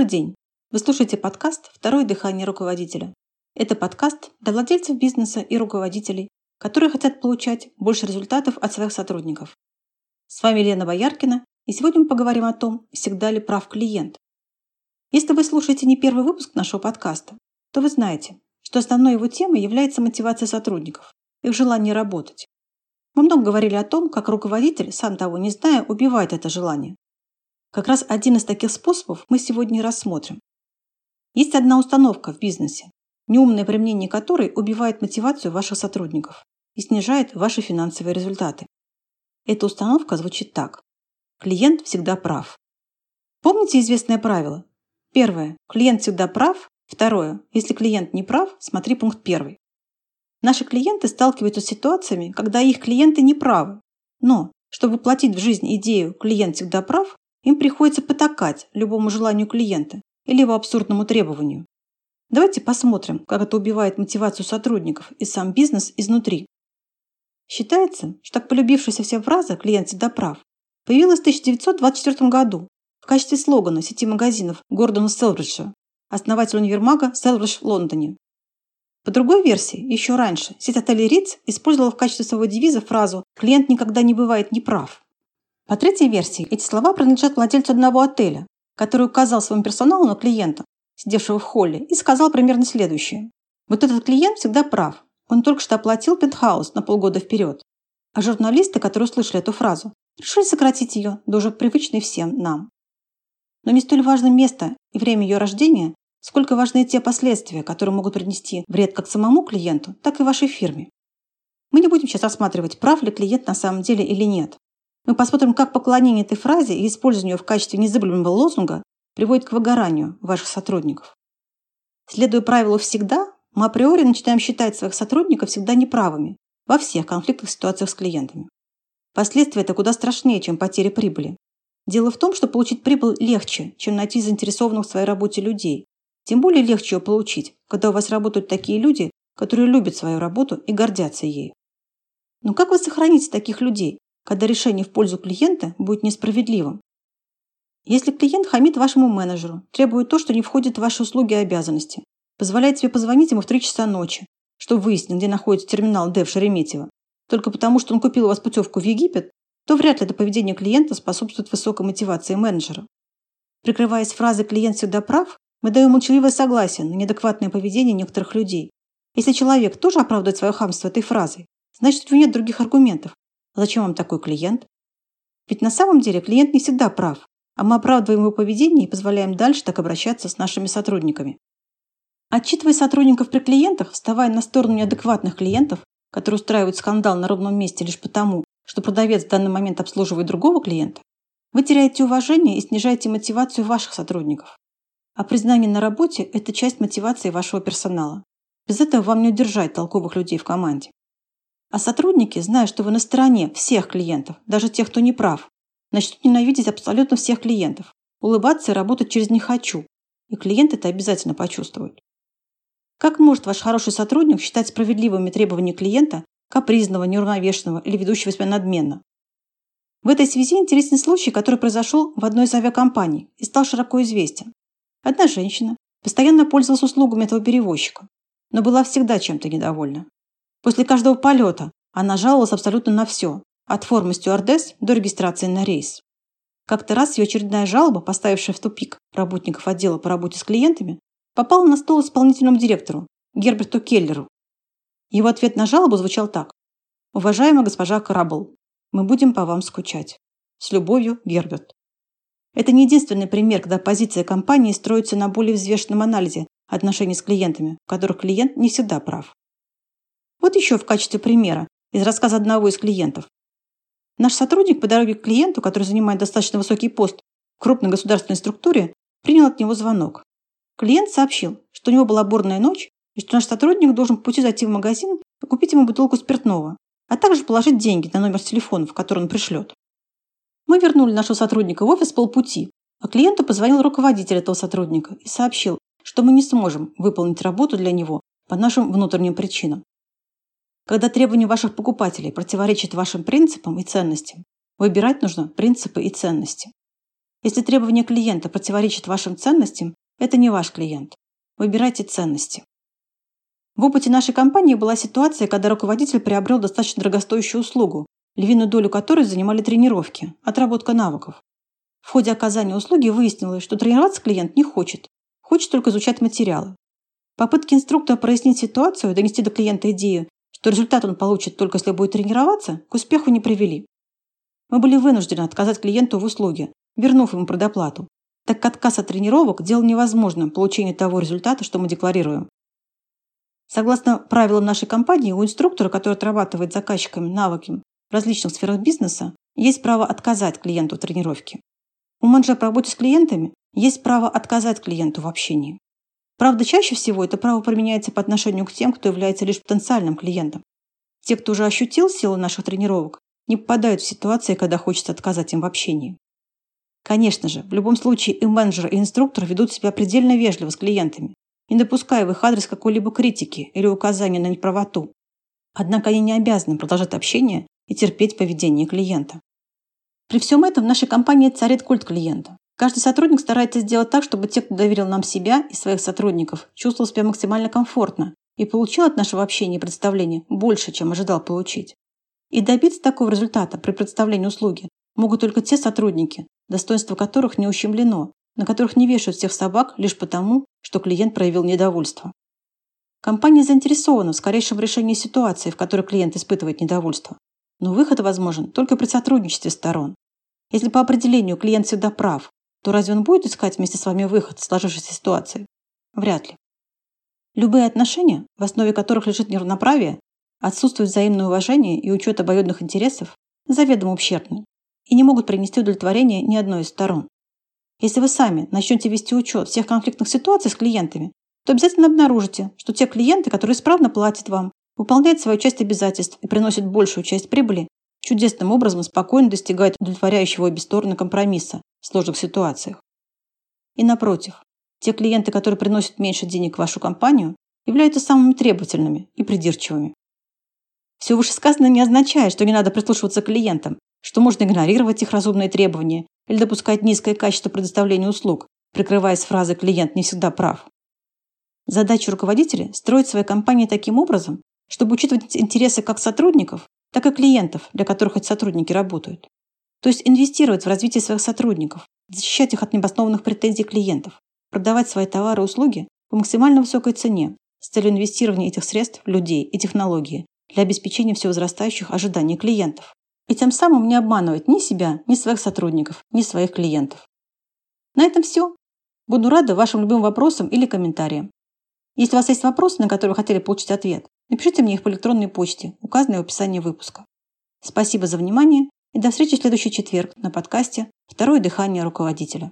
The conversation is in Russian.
Добрый день! Вы слушаете подкаст «Второе дыхание руководителя». Это подкаст для владельцев бизнеса и руководителей, которые хотят получать больше результатов от своих сотрудников. С вами Лена Бояркина, и сегодня мы поговорим о том, всегда ли прав клиент. Если вы слушаете не первый выпуск нашего подкаста, то вы знаете, что основной его темой является мотивация сотрудников, их желание работать. Мы много говорили о том, как руководитель, сам того не зная, убивает это желание. Как раз один из таких способов мы сегодня и рассмотрим. Есть одна установка в бизнесе, неумное применение которой убивает мотивацию ваших сотрудников и снижает ваши финансовые результаты. Эта установка звучит так. Клиент всегда прав. Помните известное правило? Первое. Клиент всегда прав. Второе. Если клиент не прав, смотри пункт первый. Наши клиенты сталкиваются с ситуациями, когда их клиенты не правы. Но, чтобы воплотить в жизнь идею «клиент всегда прав», им приходится потакать любому желанию клиента или его абсурдному требованию. Давайте посмотрим, как это убивает мотивацию сотрудников и сам бизнес изнутри. Считается, что так полюбившаяся вся фраза «клиент всегда прав» появилась в 1924 году в качестве слогана сети магазинов Гордона Селбриджа, основателя универмага Селбридж в Лондоне. По другой версии, еще раньше, сеть отелей Ritz использовала в качестве своего девиза фразу «клиент никогда не бывает неправ». По третьей версии, эти слова принадлежат владельцу одного отеля, который указал своему персоналу на клиента, сидевшего в холле, и сказал примерно следующее. Вот этот клиент всегда прав. Он только что оплатил пентхаус на полгода вперед. А журналисты, которые услышали эту фразу, решили сократить ее до уже привычной всем нам. Но не столь важно место и время ее рождения, сколько важны те последствия, которые могут принести вред как самому клиенту, так и вашей фирме. Мы не будем сейчас рассматривать, прав ли клиент на самом деле или нет. Мы посмотрим, как поклонение этой фразе и использование ее в качестве незыблемого лозунга приводит к выгоранию ваших сотрудников. Следуя правилу «всегда», мы априори начинаем считать своих сотрудников всегда неправыми во всех конфликтных ситуациях с клиентами. Последствия это куда страшнее, чем потеря прибыли. Дело в том, что получить прибыль легче, чем найти заинтересованных в своей работе людей. Тем более легче ее получить, когда у вас работают такие люди, которые любят свою работу и гордятся ею. Но как вы сохраните таких людей, когда решение в пользу клиента будет несправедливым. Если клиент хамит вашему менеджеру, требует то, что не входит в ваши услуги и обязанности, позволяет себе позвонить ему в 3 часа ночи, чтобы выяснить, где находится терминал Д Шереметьево, только потому, что он купил у вас путевку в Египет, то вряд ли это поведение клиента способствует высокой мотивации менеджера. Прикрываясь фразой «клиент всегда прав», мы даем молчаливое согласие на неадекватное поведение некоторых людей. Если человек тоже оправдывает свое хамство этой фразой, значит, у него нет других аргументов, Зачем вам такой клиент? Ведь на самом деле клиент не всегда прав, а мы оправдываем его поведение и позволяем дальше так обращаться с нашими сотрудниками. Отчитывая сотрудников при клиентах, вставая на сторону неадекватных клиентов, которые устраивают скандал на ровном месте лишь потому, что продавец в данный момент обслуживает другого клиента, вы теряете уважение и снижаете мотивацию ваших сотрудников. А признание на работе – это часть мотивации вашего персонала. Без этого вам не удержать толковых людей в команде. А сотрудники, зная, что вы на стороне всех клиентов, даже тех, кто не прав, начнут ненавидеть абсолютно всех клиентов, улыбаться и работать через «не хочу». И клиент это обязательно почувствует. Как может ваш хороший сотрудник считать справедливыми требования клиента, капризного, неуравновешенного или ведущего себя надменно? В этой связи интересный случай, который произошел в одной из авиакомпаний и стал широко известен. Одна женщина постоянно пользовалась услугами этого перевозчика, но была всегда чем-то недовольна. После каждого полета она жаловалась абсолютно на все, от формы стюардесс до регистрации на рейс. Как-то раз ее очередная жалоба, поставившая в тупик работников отдела по работе с клиентами, попала на стол исполнительному директору Герберту Келлеру. Его ответ на жалобу звучал так. «Уважаемая госпожа Карабл, мы будем по вам скучать. С любовью, Герберт». Это не единственный пример, когда позиция компании строится на более взвешенном анализе отношений с клиентами, в которых клиент не всегда прав. Вот еще в качестве примера из рассказа одного из клиентов. Наш сотрудник по дороге к клиенту, который занимает достаточно высокий пост в крупной государственной структуре, принял от него звонок. Клиент сообщил, что у него была бурная ночь и что наш сотрудник должен по пути зайти в магазин и купить ему бутылку спиртного, а также положить деньги на номер телефона, в который он пришлет. Мы вернули нашего сотрудника в офис полпути, а клиенту позвонил руководитель этого сотрудника и сообщил, что мы не сможем выполнить работу для него по нашим внутренним причинам. Когда требования ваших покупателей противоречат вашим принципам и ценностям, выбирать нужно принципы и ценности. Если требования клиента противоречат вашим ценностям, это не ваш клиент. Выбирайте ценности. В опыте нашей компании была ситуация, когда руководитель приобрел достаточно дорогостоящую услугу, львиную долю которой занимали тренировки, отработка навыков. В ходе оказания услуги выяснилось, что тренироваться клиент не хочет, хочет только изучать материалы. Попытки инструктора прояснить ситуацию, донести до клиента идею, что результат он получит только если будет тренироваться, к успеху не привели. Мы были вынуждены отказать клиенту в услуге, вернув ему предоплату, так как отказ от тренировок делал невозможным получение того результата, что мы декларируем. Согласно правилам нашей компании, у инструктора, который отрабатывает заказчиками навыки в различных сферах бизнеса, есть право отказать клиенту в тренировке. У менеджера по работе с клиентами есть право отказать клиенту в общении. Правда, чаще всего это право применяется по отношению к тем, кто является лишь потенциальным клиентом. Те, кто уже ощутил силу наших тренировок, не попадают в ситуации, когда хочется отказать им в общении. Конечно же, в любом случае и менеджер, и инструктор ведут себя предельно вежливо с клиентами, не допуская в их адрес какой-либо критики или указания на неправоту. Однако они не обязаны продолжать общение и терпеть поведение клиента. При всем этом в нашей компании царит культ клиента. Каждый сотрудник старается сделать так, чтобы те, кто доверил нам себя и своих сотрудников, чувствовал себя максимально комфортно и получил от нашего общения и представления больше, чем ожидал получить. И добиться такого результата при представлении услуги могут только те сотрудники, достоинство которых не ущемлено, на которых не вешают всех собак лишь потому, что клиент проявил недовольство. Компания заинтересована в скорейшем решении ситуации, в которой клиент испытывает недовольство. Но выход возможен только при сотрудничестве сторон. Если по определению клиент всегда прав, то разве он будет искать вместе с вами выход из сложившейся ситуации? Вряд ли. Любые отношения, в основе которых лежит неравноправие, отсутствует взаимное уважение и учет обоюдных интересов, заведомо ущербны и не могут принести удовлетворение ни одной из сторон. Если вы сами начнете вести учет всех конфликтных ситуаций с клиентами, то обязательно обнаружите, что те клиенты, которые исправно платят вам, выполняют свою часть обязательств и приносят большую часть прибыли, чудесным образом спокойно достигают удовлетворяющего обе стороны компромисса в сложных ситуациях. И напротив, те клиенты, которые приносят меньше денег в вашу компанию, являются самыми требовательными и придирчивыми. Все вышесказанное не означает, что не надо прислушиваться к клиентам, что можно игнорировать их разумные требования или допускать низкое качество предоставления услуг, прикрываясь фразой «клиент не всегда прав». Задача руководителя – строить свои компании таким образом, чтобы учитывать интересы как сотрудников, так и клиентов, для которых эти сотрудники работают. То есть инвестировать в развитие своих сотрудников, защищать их от необоснованных претензий клиентов, продавать свои товары и услуги по максимально высокой цене с целью инвестирования этих средств людей и технологии для обеспечения всевозрастающих ожиданий клиентов и тем самым не обманывать ни себя, ни своих сотрудников, ни своих клиентов. На этом все. Буду рада вашим любым вопросам или комментариям. Если у вас есть вопросы, на которые вы хотели получить ответ, напишите мне их по электронной почте, указанной в описании выпуска. Спасибо за внимание и до встречи в следующий четверг на подкасте «Второе дыхание руководителя».